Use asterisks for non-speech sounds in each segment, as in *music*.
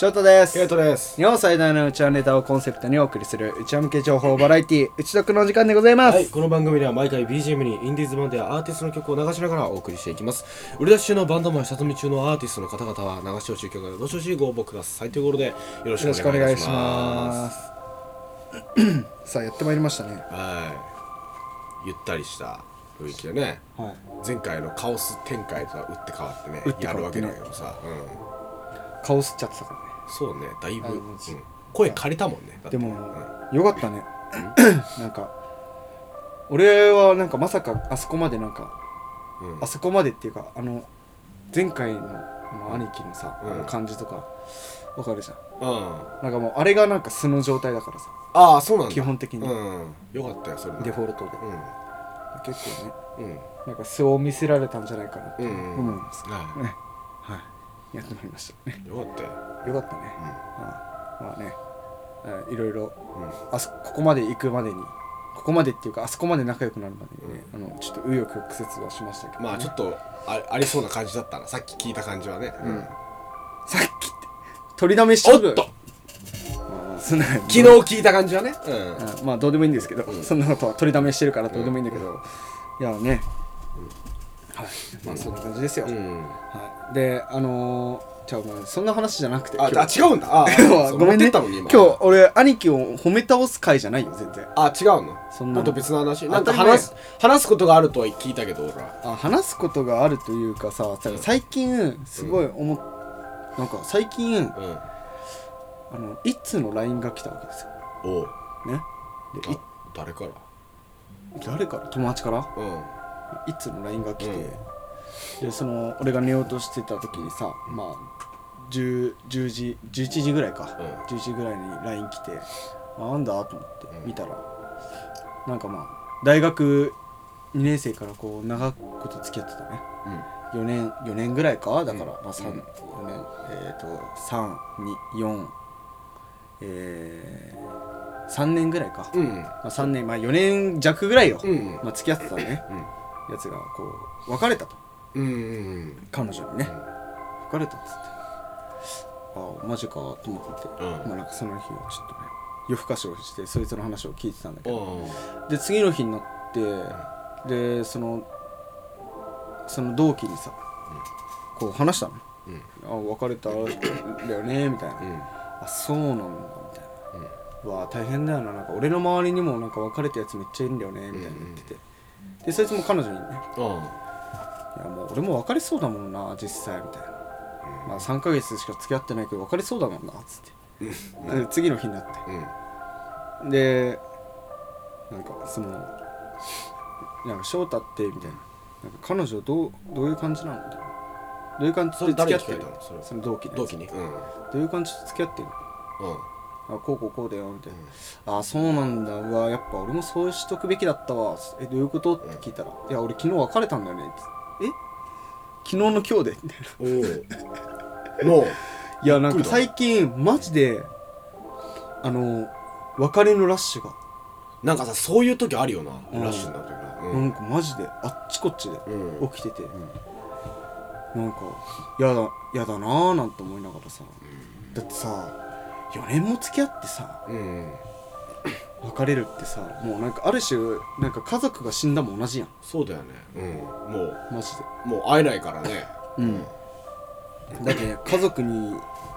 翔太です。ケイトです。日本最大のうちわネタをコンセプトにお送りするうちわ向け情報バラエティうちどくのお時間でございます、はい、この番組では毎回 BGM にインディーズバンドやアーティストの曲を流しながらお送りしていきます。売り出し中のバンドマン下積み中のアーティストの方々は流し惜しい曲がどしどしご応募ください。ということでよろしよろしくおくお願いし願いしまます。す *clears throat* さあやってまいりましたね。はい。ゆったりした雰囲気でね。はい。前回のカオス展開とは打って変わってね打ってやるわけだけどさ、うん、顔吸っちゃってたからねそうねだいぶ、うん。声借りたもんねでもうん。よかったね。*coughs* なんか俺はなんかまさかあそこまでなんかうん。あそこまでっていうかあの前回の兄貴のさ、の感じとかわかるじゃん。うん。なんかもうあれがなんか素の状態だからさ。ああそうなんだ。基本的に。うん。よかったよそれデフォルトで。う結構ね。んうん。なんか素を見せられたんじゃないかなってうん。うん思います、はねはいやってまいりました。ねいよかったよ。よかったね、はいまあね。はいいろいろうん。うんあそここまで行くまでにここまでっていうかあそこまで仲良くなるまでにね、あのちょっと紆余曲折はしましたけど、ね、まあちょっとあありそうな感じだったな。さっき聞いた感じはね、うん。さっきって取りだめしちゃう？と！まあそんな昨日聞いた感じはね。うん。うん。まあどうでもいいんですけど、うん。そんなことは取りだめしてるからどうでもいいんだけど、いやね、はい。まあそんな感じですよ、うん。はい、であのー、じゃあもうそんな話じゃなくてああ違うんだ。あ *laughs* ごめんね。今日俺兄貴を褒め倒す回じゃないよ全然。あ違うの？そんな。もっと別の話？なんか話す話すことがあるとは聞いたけど俺は。あ話すことがあるというかさ最近すごい思っ、なんか最近うん。あの一通の LINE が来たわけですよ。おう。ね。で誰から？誰から？友達から？うん。一通の LINE が来て、うんでその俺が寝ようとしてた時にさまあ 10, 10時11時ぐらいか、うん。11時ぐらいに LINE 来てあなんだ？と思ってうん。見たら、なんかまあ大学2年生からこう長くこと付き合ってたね。うん。4年4年ぐらいか？だから、うん。まあ3、うん。4年えっ、と324えー、3年ぐらいか、うん。まあ、3年まあ4年弱ぐらいよ、うん。まあ、付き合ってたね。うん。やつがこう別れたとうんうん彼女にね。別れたっつって。あマジかと思ってて、うん。まあなんかその日はちょっとね夜更かしをしてそいつの話を聞いてたんだけど。おで次の日になってでそのその同期にさ、こう話したの。うん。あ別れたんだよねみたいな、うん。あそうなんだみたいな。うわ大変だよな。なんか俺の周りにもなんか別れたやつめっちゃいるんだよねみたいな言ってて、でそいつも彼女にねうんいやもう俺も別れそうだもんな実際みたいな、まあ3ヶ月しか付き合ってないけど別れそうだもんなっつって、で次の日になって。うん。でなんかそのなんか翔太ってみたいな。なんか彼女どうどういう感じなの？みたいな。どういう感じそで付き合ってる？たのそれ。その同期同期にうん。うんどういう感じで付き合ってる？のあこうこうこうだよみたいな、あそうなんだ。うわやっぱ俺もそうしとくべきだったわ。えどういうこと？って聞いたら、いや俺昨日別れたんだよね。ってえ昨日の今日で。みたいなおおのいやなんか最近マジであの別れのラッシュが、なんかさそういう時あるよな。うん。ラッシュになる時なうなん。んかマジであっちこっちでうん。起きてて、なんかやだやだなーなんて思いながらさ、だってさ4年も付き合ってさ。うん別れるってさもうなんかある種なんか家族が死んだも同じやん。そうだよね。うん。もう。マジで。もう会えないからね。うん。だって家族に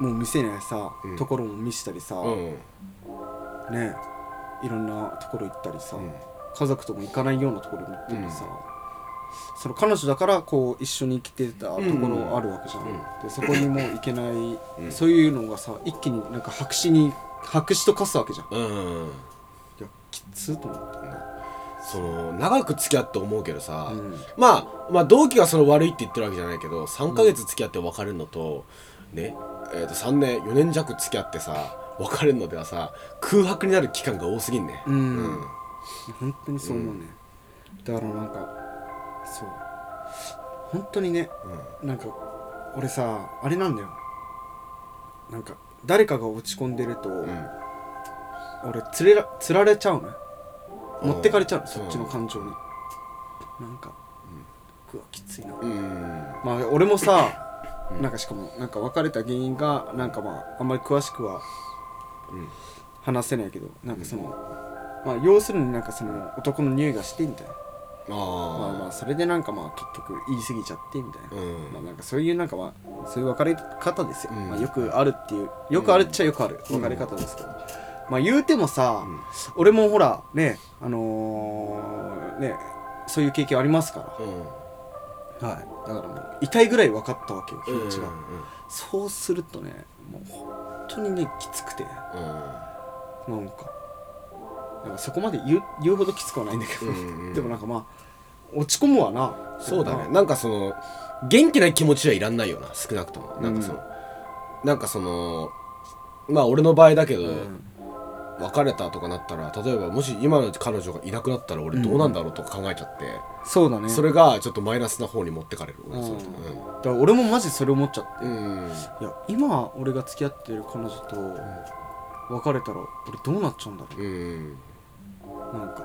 もう見せないさ、うん。ところも見せたりさ、うんねいろんなところ行ったりさ、うん。家族とも行かないようなところに行ってるさ、その彼女だからこう一緒に生きてたところあるわけじゃん、うん。でそこにも行けない、うん。そういうのがさ一気になんか白紙に白紙と化すわけじゃん。いうんやきつーと思ってその長く付き合って思うけどさ、うん。まあまあ同期がその悪いって言ってるわけじゃないけど3ヶ月付き合って別れるのと、ねえー、と3年4年弱付き合ってさ別れるのではさ空白になる期間が多すぎんね。うん。本当にそう思うね、だからなんかそう。本当にねなんか俺さあれなんだよ。なんか誰かが落ち込んでると、うんうん俺つれらつられちゃうの持ってかれちゃうの、うん。そっちの感情に。なんか、うわきついな、うん。まあ俺もさうん。なんかしかもなんか別れた原因がなんかまああんまり詳しくはうん。話せないけどなんかその、まあ要するになんかその男の匂いがしてみたいな。まあまああそれでなんかまあ結局言い過ぎちゃってみたいな。あ、うん。まあなんかそういうなんかまあそういう別れ方ですよ、うん。まあ、よくあるっていうよくあるっちゃよくある別れ方ですけど、まあ言うてもさ、うん。俺もほらねあのーねそういう経験ありますかうん。らはい。だからもう痛いぐらい分かったわけよ気持ちが、うんそうするとねもう本当にねきつくて。うん。なんかなんかそこまで言う言うほどきつくはないんだけど、*laughs* でもなんかまあ落ち込むわな。そうだね。まあなんかその元気な気持ちはいらんないよな少なくとも。なんかその、なんかそのまあ俺の場合だけど、うん別れたとかなったら例えばもし今の彼女がいなくなったら俺どうなんだろうとか考えちゃって、そうだね。それがちょっとマイナスな方に持ってかれる。俺それうん。だから俺もマジそれ思っちゃって、うん、うんいや今俺が付き合ってる彼女と別れたら俺どうなっちゃうんだろう。んうん。うなんか。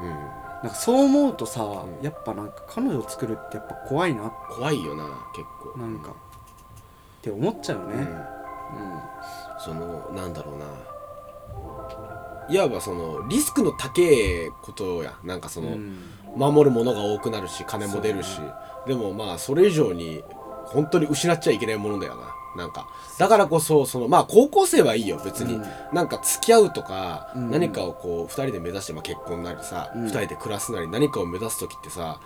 うん。なんかそう思うとさ、うん。やっぱなんか彼女を作るってやっぱ怖いな。怖いよな結構。なんか。って思っちゃうよね。うん。そのなんだろうないわばそのリスクの高いことや。なんかその、うん。守るものが多くなるし金も出るし、でもまあそれ以上に本当に失っちゃいけないものだよな。なんか。だからこそそのまあ高校生はいいよ別に、うん。なんか付き合うとか、うん。何かをこう2人で目指して、まあ、結婚なりさ、うん。2人で暮らすなり何かを目指す時ってさ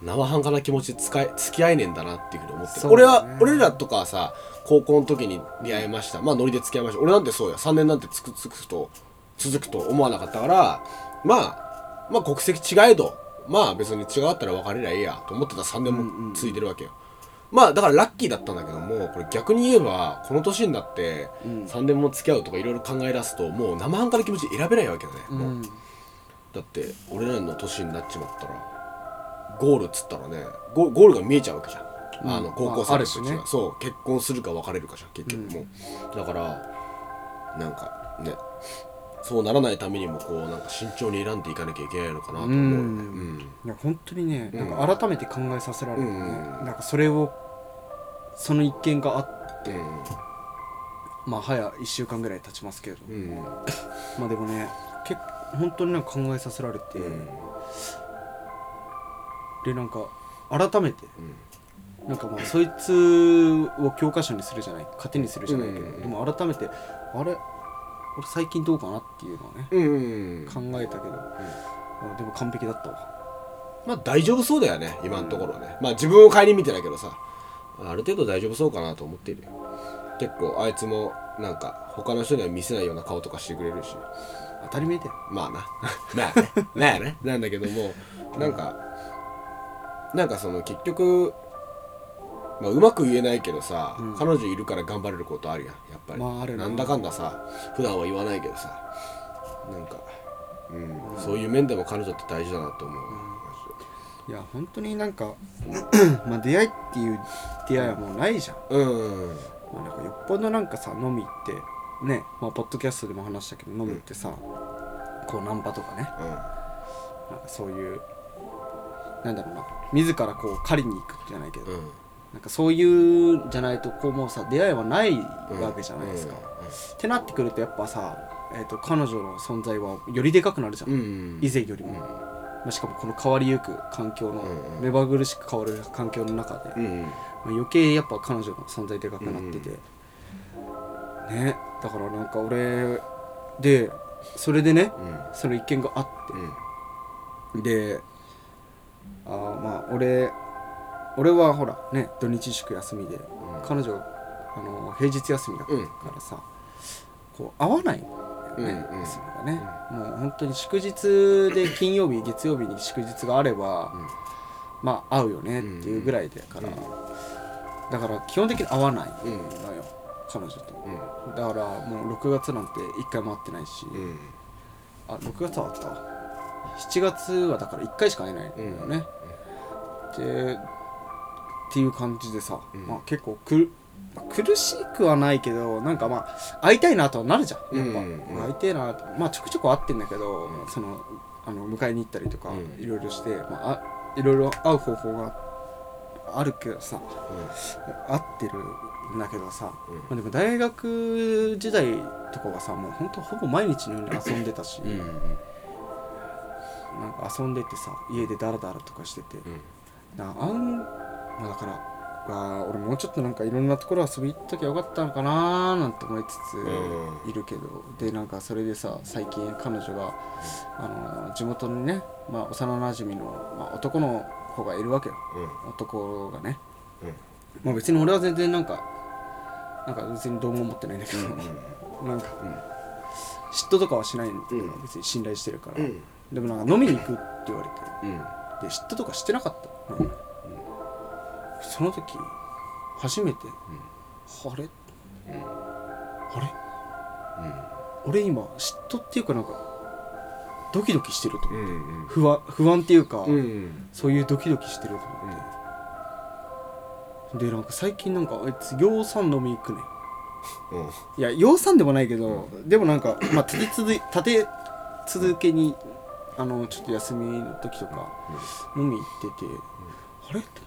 生半可な気持ちで使い付き合えねえんだなっていうふうに思ってる、俺は俺らとかはさ高校の時に出会いました。まあノリで付き合いました。俺なんてそうや。3年なんてつくつくと続くと思わなかったからまあまあ国籍違えどまあ別に違ったら別れりゃいいやと思ってた3年も続いてるわけよ、まあだからラッキーだったんだけどもこれ逆に言えばこの年になってうん。3年も付き合うとかいろいろ考え出すともう生半可な気持ち選べないわけだね、うん。だって俺らの年になっちまったらゴールっつったらねゴゴールが見えちゃうわけじゃん、うん。あの高校まあ生の時は、ね。そう。結婚するか別れるかじゃん結局もう、だからなんかねそうならないためにもこうなんか慎重に選んでいかなきゃいけないのかなと思うよね。うん。本当にねうんなんか改めて考えさせられるよね、うん。なんかそれをその一件があっうん。まあ早1週間ぐらい経ちますけれど、うん。*laughs* まあでもね結本当になんか考えさせられて、うん。でなんか改めてうん。なんかまあそいつを教科書にするじゃない糧にするじゃないけど、うん。でも改めてあれ俺最近どうかなっていうのをね、うん。考えたけど、あでも完璧だったわ。まあ大丈夫そうだよね今のところはね、まあ自分を顧みてないけどさ。ある程度大丈夫そうかなと思っているよ。結構あいつもなんか他の人には見せないような顔とかしてくれるし。当たり前だよ。まあな。*laughs* まあね。まあね。なんだけどもなんかなんかその結局まあうまく言えないけどさ、うん。彼女いるから頑張れることあるやん。やっぱり、まああるな。なんだかんださ普段は言わないけどさ。なんかうん、そういう面でも彼女って大事だなと思う、いや本当になんか *clears throat* まあ出会いっていう出会いはもうないじゃん、うんまあ、なんかよっぽどなんかさ飲み行ってねまあポッドキャストでも話したけど飲み行ってさ、こうナンパとかね。うん。なんかそういうなんだろうな。自らこう狩りに行くじゃないけど、うんなんかそういうんじゃないとこうもうさ出会いはないわけじゃないですか、ってなってくるとやっぱさ、えー、と彼女の存在はよりでかくなるじゃん、以前よりも、まあ、しかもこの変わりゆく環境の、目まぐるしく変わる環境の中で、まあ、余計やっぱ彼女の存在でかくなってて、ね。だからなんか俺でそれでねうん。その一件があっうん。てであーまあ俺俺はほらね土日祝休みで彼女あの平日休みだからさ、こう会わないんだよね、うんうん。それがね、もう本当に祝日で *coughs* 金曜日月曜日に祝日があれば、うん。まあ会うよねっていうぐらいだから、うんだから基本的に会わないうん。のよ、彼女と。うん。だからもう6月なんて1回も会ってないし、うん。あ6月は会った？わ7月はだから1回しか会えないんだよね、でっていう感じでさ、うん。まあ、結構くるまあ苦しくはないけどなんかまあ会いたいなとはなるじゃん。やっぱ、うんうん会いたいなまあちょくちょく会ってんだけど、うん。そのあの迎えに行ったりとかうん。いろいろして、まあ、あいろいろ会う方法があるけどさ合ってるんだけどさ、うん。まあ、でも大学時代とかはさもうほんとほぼ毎日のように遊んでたし、うんうんなんか遊んでてさ家でダラダラとかしてて、うん。なあん、まあ、だからあー俺もうちょっとなんかいろんなところ遊び行っときゃよかったのかなーなんて思いつうついるけど、でなんかそれでさ最近彼女が、あの地元にね、まあ、幼なじみの、まあ、男の子がいるわけよ。うん。男がね、うん。まあ、別に俺は全然なんかなんか別にどうも思ってないんだけど、なんか、嫉妬とかはしないんだけど、うん。別に信頼してるから、うん。でもなんか飲みに行くって言われて。うん。で嫉妬とかしてなかった、うんその時初めて、あれ、あれ？俺今嫉妬っていうかなんかドキドキしてると思う、うんうん不安不安っていうか、うんそういうドキドキしてると思って、でなんか最近なんかあいつ養蚕飲み行くねうん。いや養蚕でもないけど、でもなんかまあ立て続い立て続けにあのちょっと休みの時とか飲み行ってて、あれ？って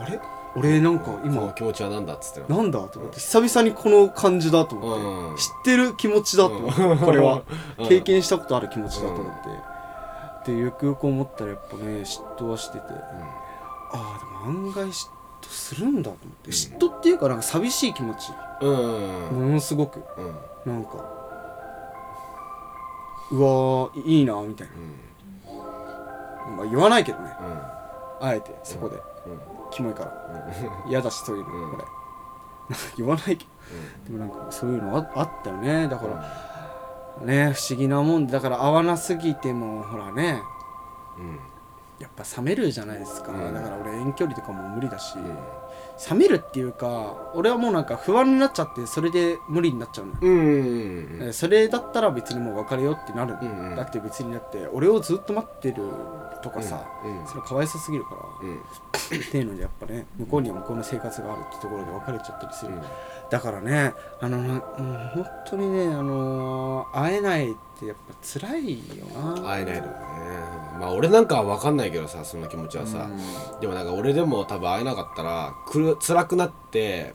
あれ？俺なんかこの今気持ちは何だっつって。ななんだと思って久々にこの感じだと思って、うん。知ってる気持ちだと思って、うん。これは。うん。経験したことある気持ちだと思って、でよくよく思ったらやっぱね嫉妬はしてて、ああでも案外嫉妬するんだと思って、嫉妬っていうかなんか寂しい気持ち。ものすごく。うん。なんかうわーいいなみたいうん。な、まあ、言わないけどね。うん。あえてそこで、うんキモいから。嫌だしそういうの、うん。これ。言わないけど。でもなんかそういうのああったよね。だから、ね不思議なもんで。だから合わなすぎてもほらね。うんやっぱ冷めるじゃないですか、うん。だから俺遠距離とかも無理だし、うん。冷めるっていうか俺はもうなんか不安になっちゃってそれで無理になっちゃうのよ、うんうんえそれだったら別にもう別れようってなる、うんうん。だって別にだって俺をずっと待ってるとかさ、うんそれかわいそうすぎるから、うん。っていうのでやっぱね向こうには向こうの生活があるってところで別れちゃったりする、うん。だからねあのなもう本当にねあのー会えないってやっぱ辛いよな。会えないのよねまあ俺なんかは分かんないけどさその気持ちはさ、でもなんか俺でも多分会えなかったらくる辛くなって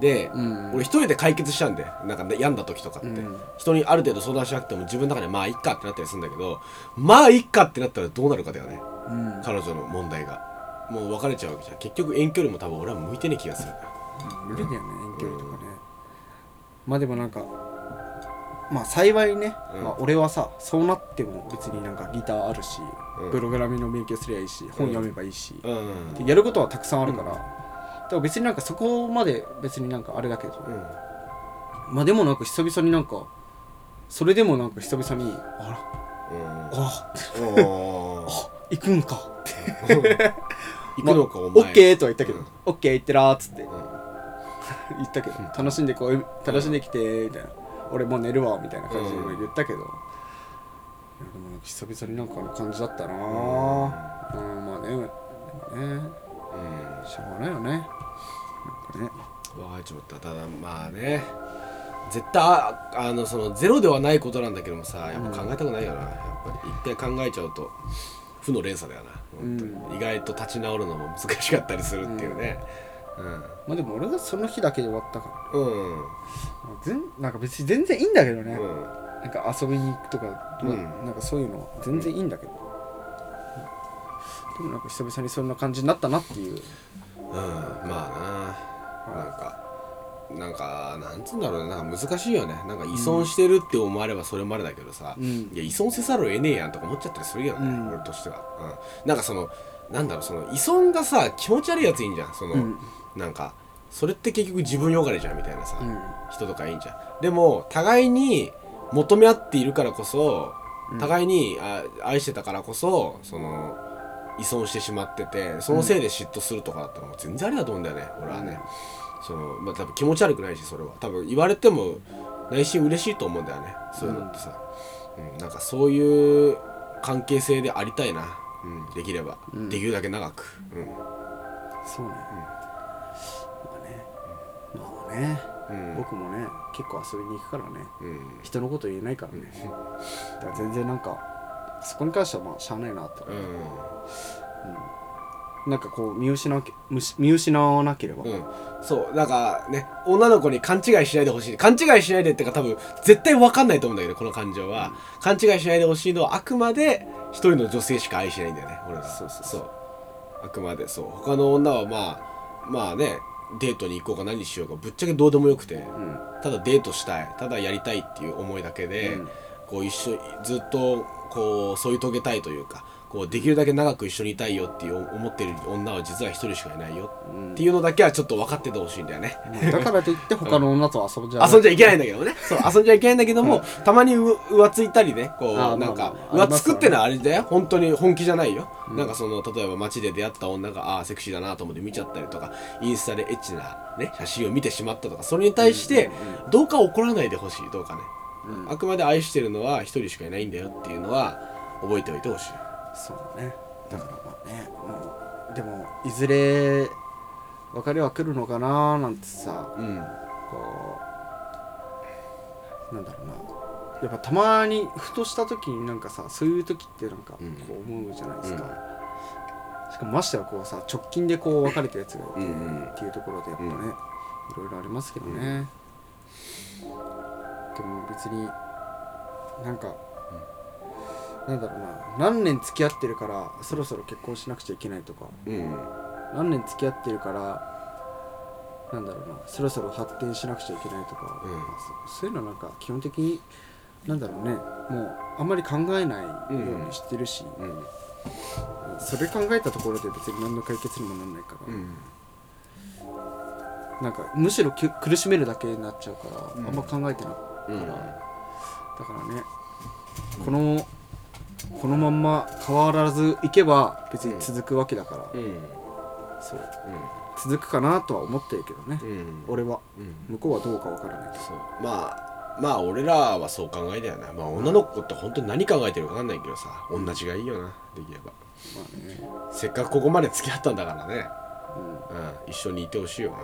で、うん。俺一人で解決しちゃうんでなんか、ね、病んだ時とかって、うん。人にある程度相談しなくても自分の中でまあいっかってなったりするんだけどまあいっかってなったらどうなるかだよね。うん。彼女の問題が。もう別れちゃうわけじゃん。結局遠距離も多分俺は向いてねえ気がする無理だよね遠距離とかね、まあでもなんかまあ幸いね、うん。まあ、俺はさそうなっても別になんかギターあるし、うん。プログラミングの勉強すりゃいいし本読めばいいし、うん。でやることはたくさんあるから、だから別になんかそこまで別になんかあれだけど、うん。まあでもなんか久々になんかそれでもなんか久々にあらうん。あおー。あ行くんか。*laughs* 行くのかおオ前ッケーとは言ったけど、うん。オッケー行ってらーっつってうん。*laughs* 言ったけど、楽しんでこう楽しんできてみたいな、俺もう寝るわみたいな感じでうん言ったけど、いやでも久々になんかあの感じだったな。うん、まあねでもね。うん。しょうがないよね。なんかね。別れちまった。ただまあね。絶対ああのそのゼロではないことなんだけどもさやっぱ考えたくないよな、やっぱり一回考えちゃうと負の連鎖だよな本当に、意外と立ち直るのも難しかったりするっていうねまあでも俺がその日だけで終わったから。うん。うん全なんか別に全然いいんだけどね、うん。なんか遊びに行くとか、うん。なんかそういうの全然いいんだけど、でもなんか久々にそんな感じになったなっていう。うん。まあな。なんかなんかなんつうんだろうね。なんか難しいよね。なんか依存してるって思わればそれまでだけどさ、うん。いや依存せざるを得ねえやんとか思っちゃったりするけどね、うん。俺としては、うん、なんかそのなんだろう。その依存がさ気持ち悪いやついいんじゃん。その、うんなんかそれって結局自分よがれじゃんみたいなさ、うん。人とかいいんじゃん。でも互いに求め合っているからこそ互いにあ愛してたからこそその依存してしまっててそのせいで嫉妬するとかだったらもう全然ありだと思うんだよね、俺はね、そのまあ多分気持ち悪くないしそれは。多分言われても内心嬉しいと思うんだよね。そういうのってさ、うん。なんかそういう関係性でありたいな、うん、できれば、ん。できるだけ長く、うん。そうね、まあねまあね、うん。僕もね結構遊びに行くからね。うん。人のこと言えないからね。だから全然なんかそこに関してはまあしゃあないなって、う。ん。なんかこう見失見失わなければ、うん。そうなんかね女の子に勘違いしないでほしい。勘違いしないでってか多分絶対分かんないと思うんだけどこの感情は、勘違いしないでほしいのはあくまで一人の女性しか愛しないんだよね俺らそうそう。そう。あくまでそう。他の女はまあまあねデートに行こうか何しようかぶっちゃけどうでもよくて、うん。ただデートしたいただやりたいっていう思いだけで、うん。こう一緒ずっとこう添い遂げたいというかこうできるだけ長く一緒にいたいよっていう思ってる女は実は一人しかいないようんっていうのだけはちょっと分かっててほしいんだよね。だからといって他の女と遊んじゃ遊んじゃいけないんだけどね。そう、遊んじゃいけないんだけども、たまにう浮ついたりね、こう、なんかまあ浮つくってのはあれだよ。本当に本気じゃないよ。うんなんかその、例えば街で出会った女が、ああー、セクシーだなと思って見ちゃったりとか、インスタでエッチなね、写真を見てしまったとか、それに対してうんうん、どうか怒らないでほしい、どうかね。うんあくまで愛してるのは一人しかいないんだよっていうのは、覚えておいてほしい。そうね。だからまあねもうでもいずれ別れは来るのかななんてさうん。こうなんだろうな。やっぱたまにふとした時になんかさそういう時ってなんかこう思うじゃないですか、うんしかもましてはこうさ直近でこう別れたやつがいて、うんうん。っていうところでやっぱね、うん。いろいろありますけどね、でも別になんか、なんだろうな。何年付き合ってるからそろそろ結婚しなくちゃいけないとか。うん。何年付き合ってるからなんだろうな。そろそろ発展しなくちゃいけないとか、うん。まあそそういうのはなんか基本的になんだろうね。もうあんまり考えないようにしてるし、うん。それ考えたところで別に何の解決にもなんないから、うん。なんかむしろき苦しめるだけになっちゃうから、うん。あんま考えてなうん。だからねこのこのまんま変わらずいけば別に続くわけだから、うん。そう。続くかなとは思ってるけどね、うん。うん。俺は。うん。向こうはどうかわからない。けどそう。まあまあ俺らはそう考えたよな。まあ女の子って本当に何考えてるか分かんないけどさ。同じがいいよな。できれば。まあね。せっかくここまで付き合ったんだからね。うん。うん。一緒にいてほしいよな。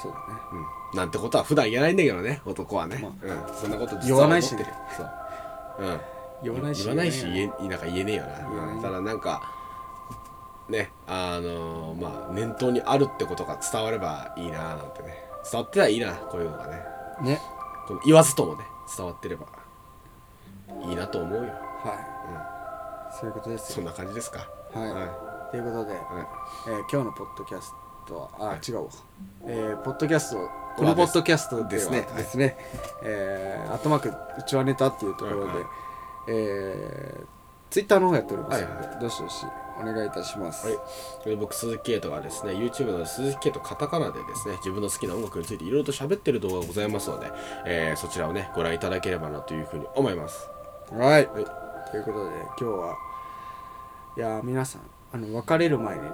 そうだね。うん。なんてことは普段言えないんだけどね。男はね、まうん。そんなこと言わないしね。そう。うん言わないし。言わないし言言えなんか言えねえよな、うんただなんかねあのーまあ念頭にあるってことが伝わればいいななんてね。伝わってたらいいなこういうのがね。ね。この言わずともね伝わってればいいなと思うよ、はい、そういうことですよ。そんな感じですか？はい、はということで、いはい。えー今日のポッドキャストはあ、はい。違うわ、えーポッドキャストこのポッドキャストではですねはいですね、えー、アットマークうちわネタっていうところで、はいはいえー、ツイッターの方やっておりますので、はいはどしどしお願いいたします、はい、で僕鈴木圭人がですね YouTube の鈴木圭人カタカナでですね自分の好きな音楽についていろいろと喋ってる動画がございますので、えーそちらをねご覧いただければなというふうに思います。はい、はい。ということで今日はいやー皆さんあの別れる前にね、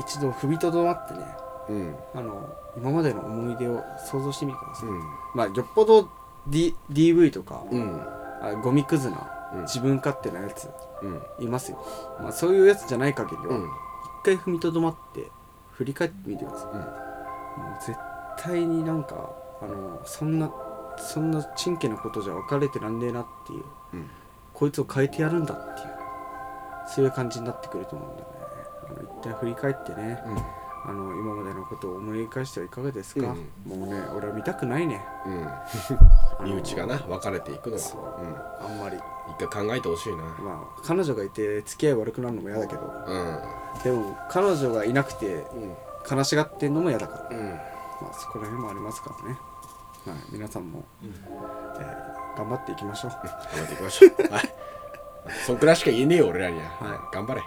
一度踏みとどまってねうん。あの今までの思い出を想像してみてください、うん。まあよっぽど、D、DV とか、うん。あゴミくずな、うん。自分勝手なやつうん。いますよ、まあ、そういうやつじゃない限りは、うん。一回踏みとどまって振り返ってみてください、うん。もう絶対になんかあのそんなそんなちんけなことじゃ別れてらんねえなっていううん。こいつを変えてやるんだっていうそういう感じになってくると思うんだよね。あの一旦振り返ってねあの今までのことを思い返してはいかがですか、もうね俺は見たくないね。うん *laughs* 身内がな別れていくのう。うん。あんまり。一回考えてほしいな。まあ彼女がいて付き合い悪くなるのも嫌だけど。うん。でも彼女がいなくてうん。悲しがってんのも嫌だから。うん。まあそこら辺もありますからね。はい。皆さんも、うん。えー頑張っていきましょう。頑張っていきましょう。*laughs* はい。そんくらいしか言えねえよ俺らには、はい。頑張れ。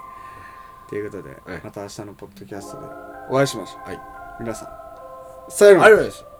ということで、はい。また明日のポッドキャストでお会いしましょう。はい。皆さん。さようなら。ありがとうございま